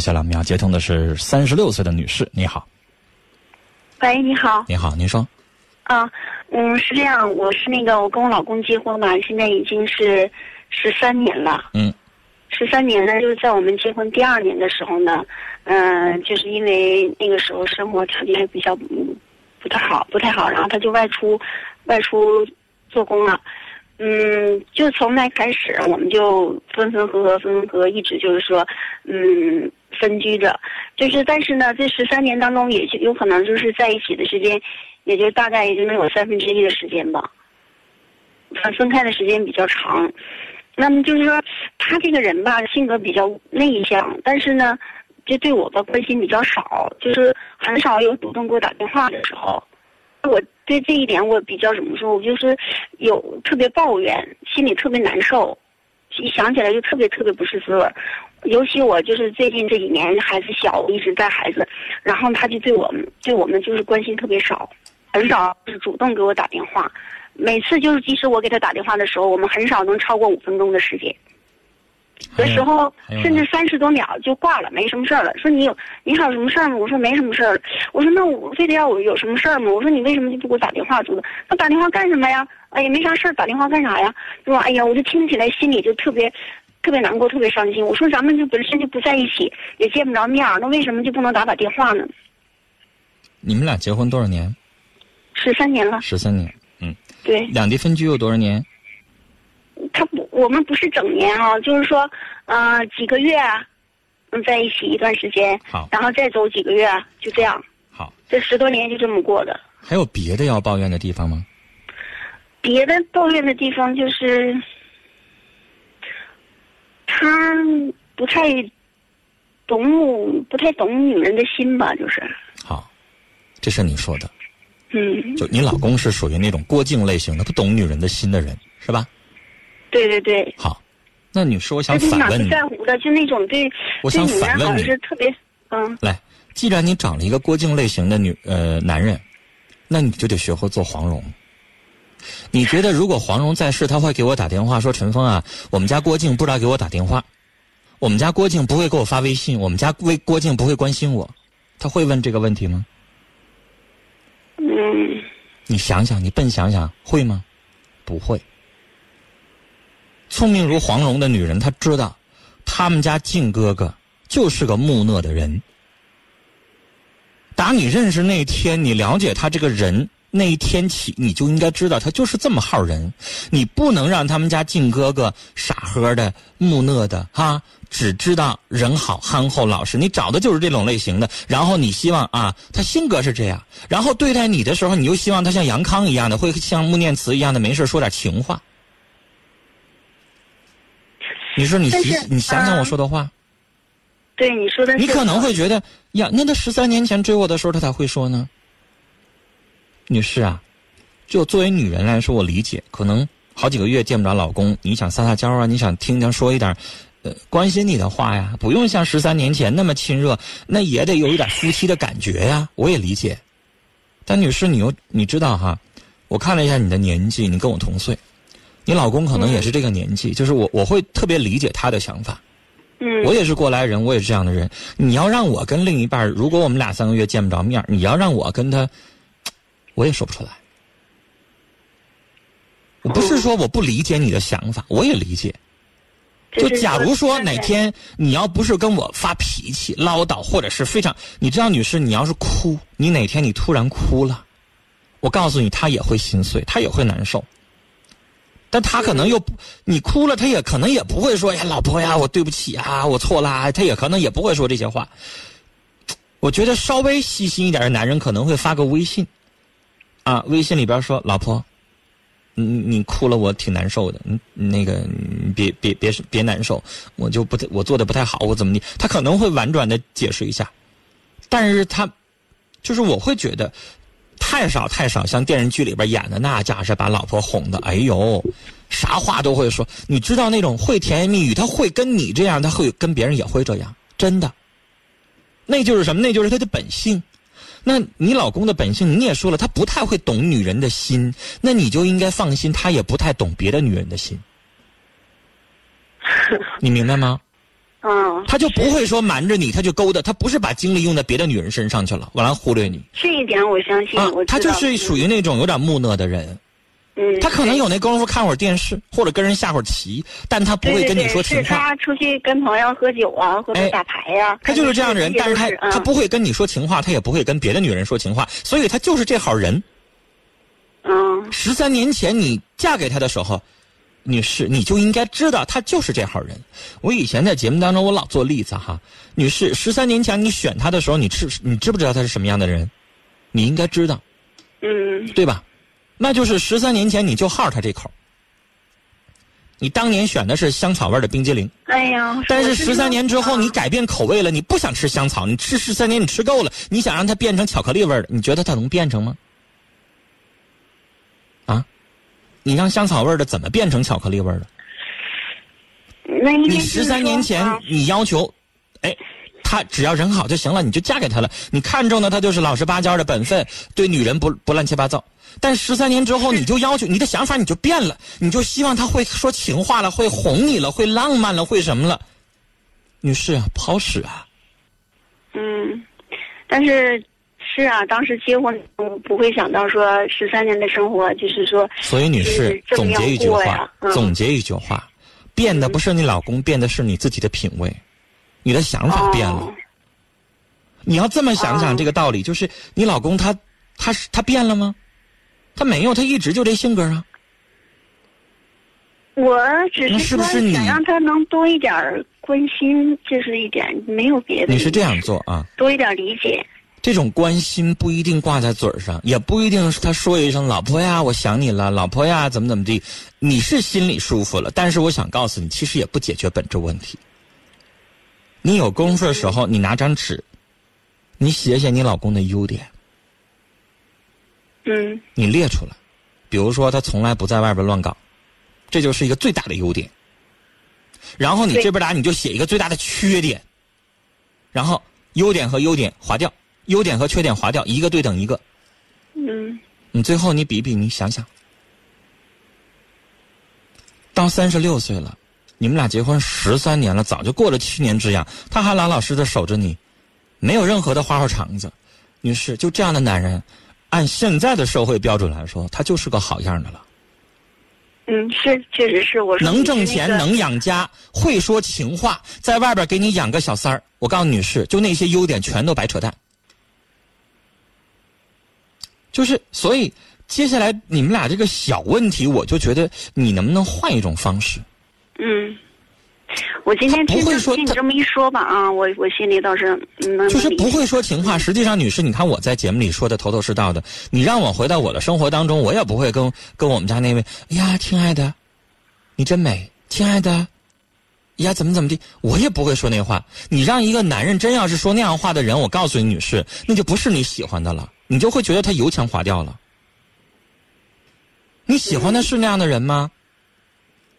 接下来我们要接通的是三十六岁的女士，你好，喂，你好。你好，您说，啊，嗯，是这样，我是那个我跟我老公结婚嘛，现在已经是十三年了。嗯。十三年呢，就是在我们结婚第二年的时候呢，嗯、就是因为那个时候生活条件比较嗯不太好，不太好，然后他就外出外出做工了。嗯，就从那开始，我们就分分合合，分分合合，一直就是说，嗯，分居着。就是，但是呢，这十三年当中，也就有可能就是在一起的时间，也就大概也就能有三分之一的时间吧。分分开的时间比较长。那么就是说，他这个人吧，性格比较内向，但是呢，就对我吧关心比较少，就是很少有主动给我打电话的时候。我对这一点我比较怎么说？我就是有特别抱怨，心里特别难受，一想起来就特别特别不是滋味。尤其我就是最近这几年孩子小，一直带孩子，然后他就对我们对我们就是关心特别少，很少是主动给我打电话。每次就是即使我给他打电话的时候，我们很少能超过五分钟的时间。有时候甚至三十多秒就挂了，没什么事儿了。说你有你还有什么事儿吗？我说没什么事儿了。我说那我非得要我有什么事儿吗？我说你为什么就不给我打电话？主动那打电话干什么呀？哎呀，没啥事儿，打电话干啥呀？是吧？哎呀，我就听起来心里就特别特别难过，特别伤心。我说咱们就本身就不在一起，也见不着面儿，那为什么就不能打打电话呢？你们俩结婚多少年？十三年了，十三年。嗯，对两地分居有多少年？他不，我们不是整年啊，就是说，呃，几个月啊，嗯，在一起一段时间，好，然后再走几个月啊，就这样，好，这十多年就这么过的。还有别的要抱怨的地方吗？别的抱怨的地方就是，他不太懂，不太懂女人的心吧，就是，好，这是你说的，嗯，就你老公是属于那种郭靖类型的，不懂女人的心的人，是吧？对对对，好，那女士，我想反问你，在乎的，就那种对我想反问你，是特别，嗯，来，既然你找了一个郭靖类型的女呃男人，那你就得学会做黄蓉。你觉得如果黄蓉在世，他会给我打电话说：“陈峰啊，我们家郭靖不知道给我打电话，我们家郭靖不会给我发微信，我们家郭郭靖不会关心我。”他会问这个问题吗？嗯，你想想，你笨想想，会吗？不会。聪明如黄蓉的女人，她知道，他们家靖哥哥就是个木讷的人。打你认识那天，你了解他这个人那一天起，你就应该知道他就是这么号人。你不能让他们家靖哥哥傻呵的、木讷的哈，只知道人好、憨厚、老实。你找的就是这种类型的，然后你希望啊，他性格是这样，然后对待你的时候，你又希望他像杨康一样的，会像穆念慈一样的，没事说点情话。你说你你想想啊我说的话。对你说的，你可能会觉得呀，那他十三年前追我的时候，他才会说呢。女士啊，就作为女人来说，我理解，可能好几个月见不着老公，你想撒撒娇啊，你想听听说一点，呃，关心你的话呀，不用像十三年前那么亲热，那也得有一点夫妻的感觉呀，我也理解。但女士，你又你知道哈，我看了一下你的年纪，你跟我同岁，你老公可能也是这个年纪，就是我我会特别理解他的想法。嗯，我也是过来人，我也是这样的人。你要让我跟另一半，如果我们俩三个月见不着面儿，你要让我跟他，我也说不出来。我不是说我不理解你的想法，我也理解。就就是假如说哪天你要不是跟我发脾气、唠叨，或者是非常，你知道，女士，你要是哭，你哪天你突然哭了，我告诉你，他也会心碎，他也会难受。但他可能又，你哭了，他也可能也不会说呀，老婆呀，我对不起啊，我错啦，他也可能也不会说这些话。我觉得稍微细心一点的男人可能会发个微信，啊，微信里边说，老婆，你你哭了，我挺难受的。那个别别别别难受，我就不我做的不太好，我怎么的？他可能会婉转的解释一下，但是他就是我会觉得太少太少，像电视剧里边演的那架势，把老婆哄的，哎呦，啥话都会说。你知道那种会甜言蜜语，他会跟你这样，他会跟别人也会这样，真的。那就是什么？那就是他的本性。那你老公的本性，你也说了，他不太会懂女人的心，那你就应该放心，他也不太懂别的女人的心。你明白吗？嗯，他就不会说瞒着你，他就勾搭，他不是把精力用在别的女人身上去了，完了忽略你。这一点我相信，啊我，他就是属于那种有点木讷的人，嗯，他可能有那功夫看会儿电视或者跟人下会儿棋，但他不会跟你说情话。他出去跟朋友喝酒啊，或者哎打牌呀、他就是这样的人，但是他嗯、他不会跟你说情话，他也不会跟别的女人说情话，所以他就是这号人。嗯。十三年前你嫁给他的时候，女士，你就应该知道他就是这号人。我以前在节目当中我老做例子哈，女士，十三年前你选他的时候，你知你知不知道他是什么样的人？你应该知道，嗯对吧？那就是十三年前你就好他这口。你当年选的是香草味的冰激凌，哎呀，但是我十三年之后啊你改变口味了，你不想吃香草，你吃十三年你吃够了，你想让它变成巧克力味的，你觉得它能变成吗？啊，你让香草味的怎么变成巧克力味儿的？你十三年前你要求，哎，他只要人好就行了，你就嫁给他了。你看中的他就是老实巴交的本分，对女人不不乱七八糟。但十三年之后，你就要求你的想法你就变了，你就希望他会说情话了，会哄你了，会浪漫了，会什么了？女士啊，不好使啊！嗯，但是是啊，当时结婚我不会想到说十三年的生活，就是说所以，女士总结一句话总结一句话，变的不是你老公，变的是你自己的品味，你的想法变了。哦你要这么想想哦这个道理，就是你老公他他是他变了吗？他没有，他一直就这性格啊。我只那是说是不是你想让他能多一点儿关心，这是一点，没有别的。你是这样做啊？多一点理解。这种关心不一定挂在嘴上，也不一定是他说一声“老婆呀，我想你了”，“老婆呀，怎么怎么地”，你是心里舒服了。但是我想告诉你，其实也不解决本质问题。你有功夫的时候，你拿张纸，你写写你老公的优点，嗯你列出来。比如说，他从来不在外边乱搞，这就是一个最大的优点。然后你这边答你就写一个最大的缺点，然后优点和优点划掉，优点和缺点划掉，一个对等一个。嗯你最后你比比，你想想，到三十六岁了，你们俩结婚十三年了，早就过了七年之痒，他还老老实实守着你，没有任何的花花肠子。女士，就这样的男人，按现在的社会标准来说，他就是个好样的了。嗯，是，确实是。我说能挣钱，那个能养家，会说情话，在外边给你养个小三儿。我告诉女士，就那些优点全都白扯淡。就是，所以接下来你们俩这个小问题，我就觉得你能不能换一种方式？嗯，我今天听你这么一说吧啊，我我心里倒是就是不会说情话。实际上，女士，你看我在节目里说的头头是道的，你让我回到我的生活当中，我也不会跟跟我们家那位，哎呀，亲爱的，你真美，亲爱的，呀，怎么怎么地，我也不会说那话。你让一个男人真要是说那样话的人，我告诉你，女士，那就不是你喜欢的了，你就会觉得他油腔滑调了。你喜欢的是那样的人吗？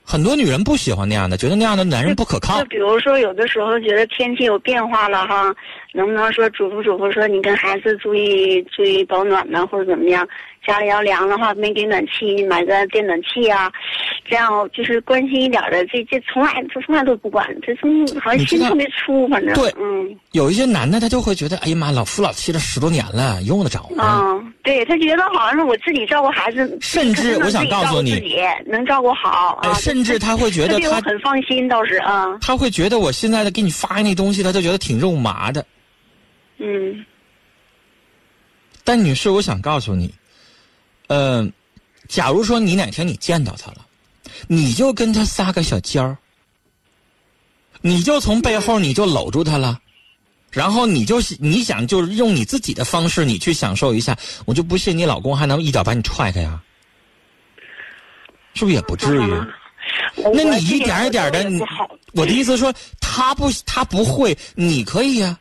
很多女人不喜欢那样的，觉得那样的男人不可靠就。比如说，有的时候觉得天气有变化了哈，能不能说嘱咐嘱咐说你跟孩子注意注意保暖呢，或者怎么样？家里要凉的话，没给暖气，你买个电暖气啊，这样就是关心一点的。这这从来他从来都不管，这从好像心特别粗，反正对嗯有一些男的他就会觉得，哎呀妈，老夫老妻了十多年了，用得着吗？啊，对他觉得好像是我自己照顾孩子，甚至我想告诉你自己能照顾好啊，哎，甚至他会觉得他很放心，倒是啊，他会觉得我现在的给你发那东西，他就觉得挺肉麻的。嗯但女士，我想告诉你，嗯、假如说你哪天你见到他了，你就跟他撒个小娇，你就从背后你就搂住他了，然后你就你想就是用你自己的方式你去享受一下，我就不信你老公还能一脚把你踹开呀，是不是也不至于？那你一点一点的，我的意思说，他不他不会，你可以呀、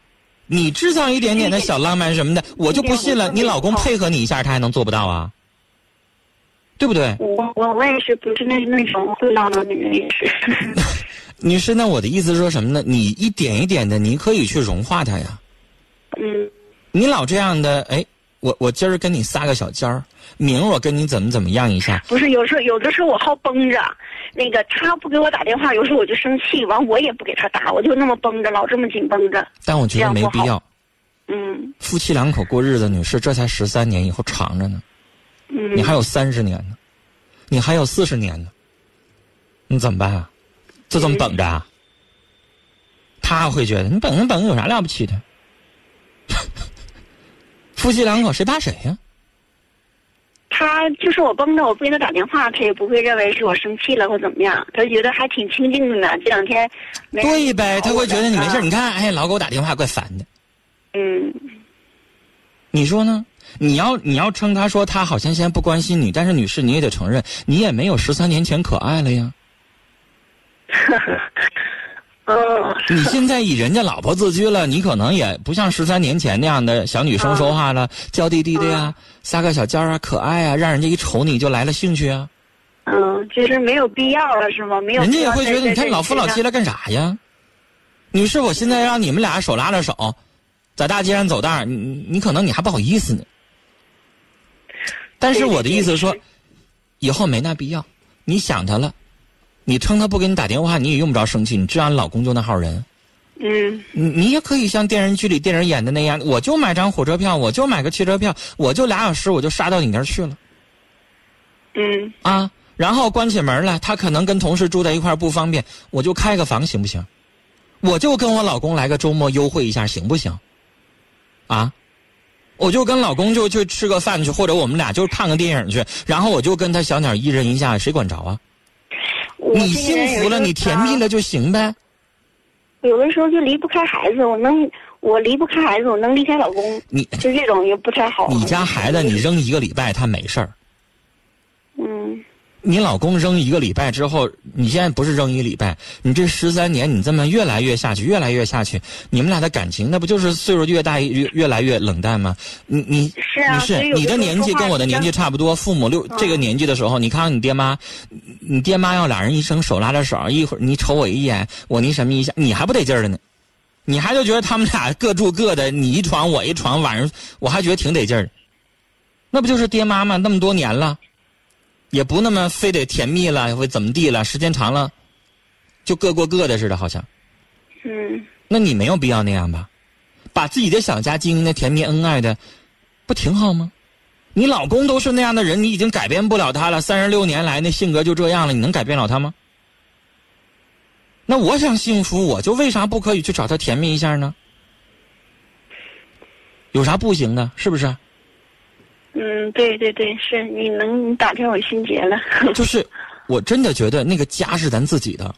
你制造一点点的小浪漫什么的，我就不信了，你老公配合你一下，他还能做不到啊？对不对？我我我也是不是那那种会闹的女人，也是。女士，那我的意思是说什么呢？你一点一点的，你可以去融化他呀。嗯你老这样的，哎，我我今儿跟你撒个小尖儿，明儿我跟你怎么怎么样一下。不是，有时候有的时候我好绷着，那个他不给我打电话，有时候我就生气，完我也不给他打，我就那么绷着，老这么紧绷着。但我觉得没必要。嗯。夫妻两口过日子，女士，这才十三年，以后长着呢。嗯。你还有三十年呢，你还有四十年呢，你怎么办啊？就这么等着啊？他会觉得你等着等有啥了不起的？夫妻两口谁怕谁呀？他就是我绷着，我不给他打电话，他也不会认为是我生气了或怎么样，他觉得还挺清静的呢。这两天，对呗，他会觉得你没事。你看，哎，老给我打电话，怪烦的。嗯，你说呢？你要你要称他说他好像现在不关心你，但是女士你也得承认，你也没有十三年前可爱了呀。你现在以人家老婆自居了，你可能也不像十三年前那样的小女生说话了，娇滴滴的呀，撒个小娇啊，可爱啊，让人家一瞅你就来了兴趣啊。嗯，其实没有必要了，是吗？没有。人家也会觉得你看老夫老妻了干啥呀？女士，我现在让你们俩手拉着手，在大街上走道你你可能你还不好意思呢。但是我的意思是说，以后没那必要。你想他了。你称他不给你打电话，你也用不着生气。你知道你老公就那号人，嗯，你你也可以像电视剧里电影演的那样，我就买张火车票，我就买个汽车票，我就俩小时我就杀到你那儿去了，嗯，啊，然后关起门来，他可能跟同事住在一块不方便，我就开个房行不行？我就跟我老公来个周末优惠一下行不行？啊，我就跟老公就去吃个饭去，或者我们俩就看个电影去，然后我就跟他小鸟依人一下，谁管着啊？你幸福了，你甜蜜了就行呗。有的时候就离不开孩子，我能，我离不开孩子，我能离开老公。你就这种也不太好。你家孩子你扔一个礼拜他没事儿。嗯。你老公扔一个礼拜之后，你现在不是扔一个礼拜，你这十三年你这么越来越下去，越来越下去，你们俩的感情那不就是岁数越大越越来越冷淡吗？你你是啊，是你的年纪跟我的年纪差不多，父母六这个年纪的时候，你看看你爹妈，你爹妈要俩人一生手拉着手，一会儿你瞅我一眼，我那什么一下，你还不得劲儿了呢？你还就觉得他们俩各住各的，你一床我一床，晚上我还觉得挺得劲儿，那不就是爹妈吗？那么多年了。也不那么非得甜蜜了，会怎么地了？时间长了，就各过各的似的，好像。嗯。那你没有必要那样吧？把自己的小家经营的甜蜜恩爱的，不挺好吗？你老公都是那样的人，你已经改变不了他了。三十六年来那性格就这样了，你能改变了他吗？那我想幸福，我就为啥不可以去找他甜蜜一下呢？有啥不行的？是不是？嗯，对对对，是你能打开我心结了。就是，我真的觉得那个家是咱自己的。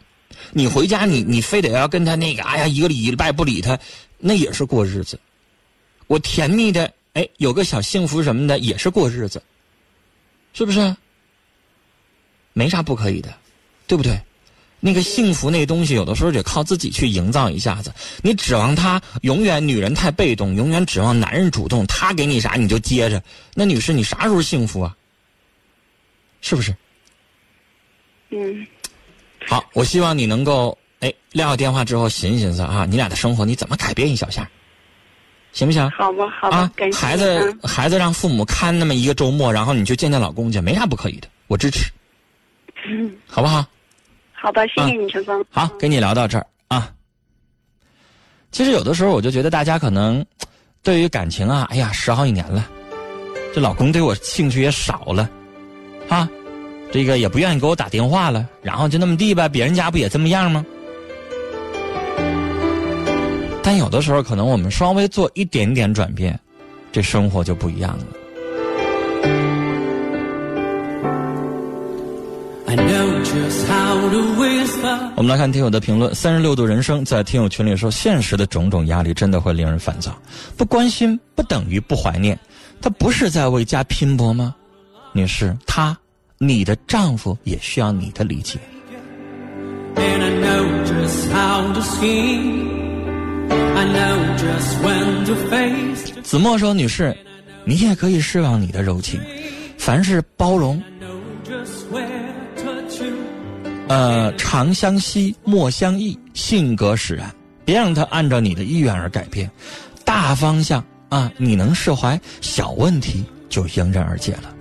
你回家，你你非得要跟他那个，哎呀，一个礼拜不理他，那也是过日子。我甜蜜的，哎，有个小幸福什么的，也是过日子，是不是？没啥不可以的，对不对？那个幸福那东西，有的时候得靠自己去营造一下子。你指望他永远女人太被动，永远指望男人主动，他给你啥你就接着。那女士，你啥时候幸福啊？是不是？嗯。好，我希望你能够哎撂下电话之后寻思寻思啊，你俩的生活你怎么改变一小下，行不行？好吧，好吧。啊，孩子，孩子让父母看那么一个周末，然后你就见见老公去，没啥不可以的，我支持。嗯。好不好？好吧，谢谢你，陈峰。好，跟你聊到这儿啊。其实有的时候，我就觉得大家可能 对于感情啊，哎呀，十好几年了，这老公对我兴趣也少了，啊，这个也不愿意给我打电话了，然后就那么地吧，别人家不也这么样吗？但有的时候，可能我们稍微做一点点转变，这生活就不一样了。我们来看听友的评论。三十六度人生在听友群里说：“现实的种种压力真的会令人烦躁。不关心不等于不怀念，他不是在为家拼搏吗？女士，他，你的丈夫也需要你的理解。”子墨说：“女士，你也可以释放你的柔情，凡事包容。”呃，长相惜，莫相忆，性格使然，别让他按照你的意愿而改变。大方向啊，你能释怀，小问题就迎刃而解了。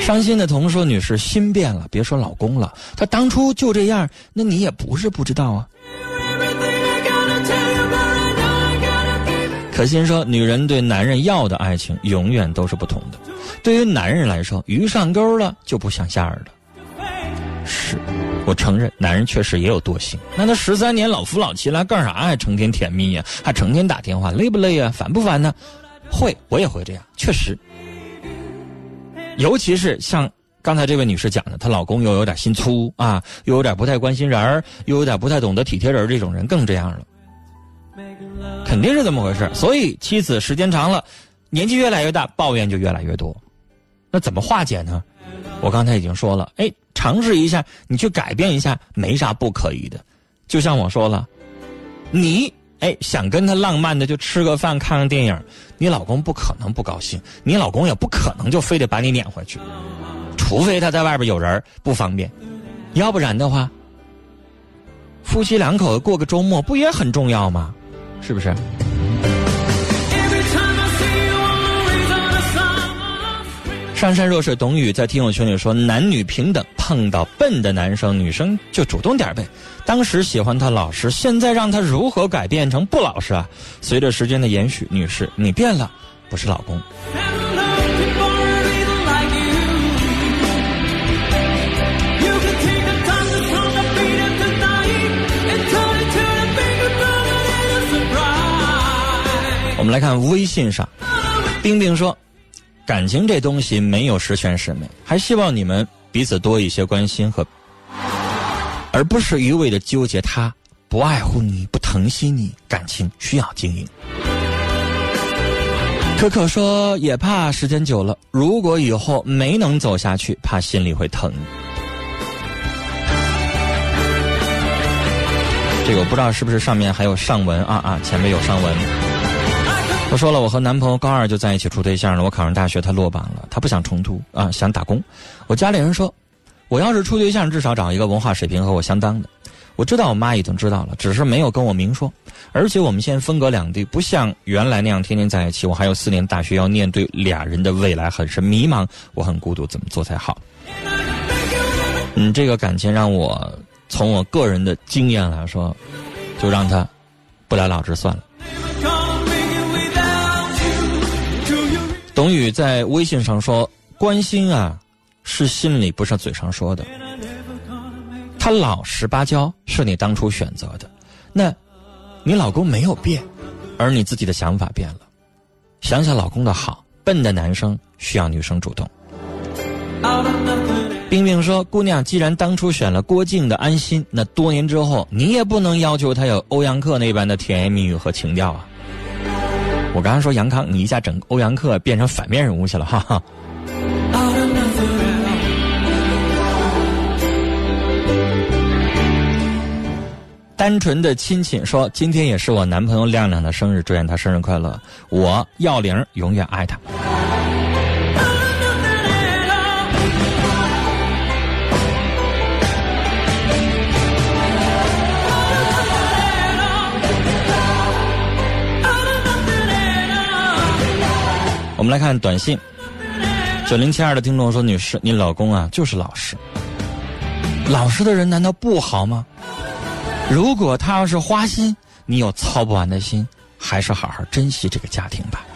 伤心的童说：“女士心变了，别说老公了，他当初就这样，那你也不是不知道啊。”可心说：“女人对男人要的爱情永远都是不同的。对于男人来说，鱼上钩了就不想下饵了。是，我承认，男人确实也有惰性。那他十三年老夫老妻了，干啥呀？成天甜蜜呀，还成天打电话，累不累呀？烦不烦呢？会，我也会这样，确实。”尤其是像刚才这位女士讲的，她老公又有点心粗啊，又有点不太关心人儿，又有点不太懂得体贴人这种人更这样了，肯定是这么回事所以妻子时间长了，年纪越来越大，抱怨就越来越多。那怎么化解呢？我刚才已经说了，哎，尝试一下，你去改变一下，没啥不可以的。就像我说了，你。哎，想跟他浪漫的就吃个饭看个电影，你老公不可能不高兴，你老公也不可能就非得把你撵回去，除非他在外边有人不方便，要不然的话，夫妻两口子过个周末不也很重要吗？是不是？上善若水董宇，在听友群里说男女平等，碰到笨的男生女生就主动点呗。当时喜欢他老实，现在让他如何改变成不老实啊？随着时间的延续，女士你变了，不是老公。我们来看微信上，冰冰说。感情这东西没有十全十美，还希望你们彼此多一些关心和，而不是一味的纠结他不爱护你、不疼惜你。感情需要经营。可可说也怕时间久了，如果以后没能走下去，怕心里会疼。这个我不知道是不是上面还有上文啊啊，前面有上文。他说了，我和男朋友高二就在一起处对象了。我考上大学，他落榜了，他不想重读啊，想打工。我家里人说，我要是处对象，至少找一个文化水平和我相当的。我知道我妈已经知道了，只是没有跟我明说。而且我们现在分隔两地，不像原来那样天天在一起。我还有四年大学要念，对俩人的未来很是迷茫，我很孤独，怎么做才好？嗯，这个感情让我从我个人的经验来说，就让他不了了之算了。董宇在微信上说：“关心啊，是心里不是嘴上说的。他老实巴交是你当初选择的，那，你老公没有变，而你自己的想法变了。想想老公的好，笨的男生需要女生主动。”冰冰说：“姑娘，既然当初选了郭靖的安心，那多年之后你也不能要求他有欧阳克那般的甜言蜜语和情调啊。”我刚刚说杨康，你一下整欧阳克变成反面人物去了，哈哈。单纯的亲戚说，今天也是我男朋友亮亮的生日，祝愿他生日快乐。我要玲永远爱他。我们来看短信，九零七二的听众说：“女士，你老公啊就是老实，老实的人难道不好吗？如果他要是花心，你有操不完的心，还是好好珍惜这个家庭吧。”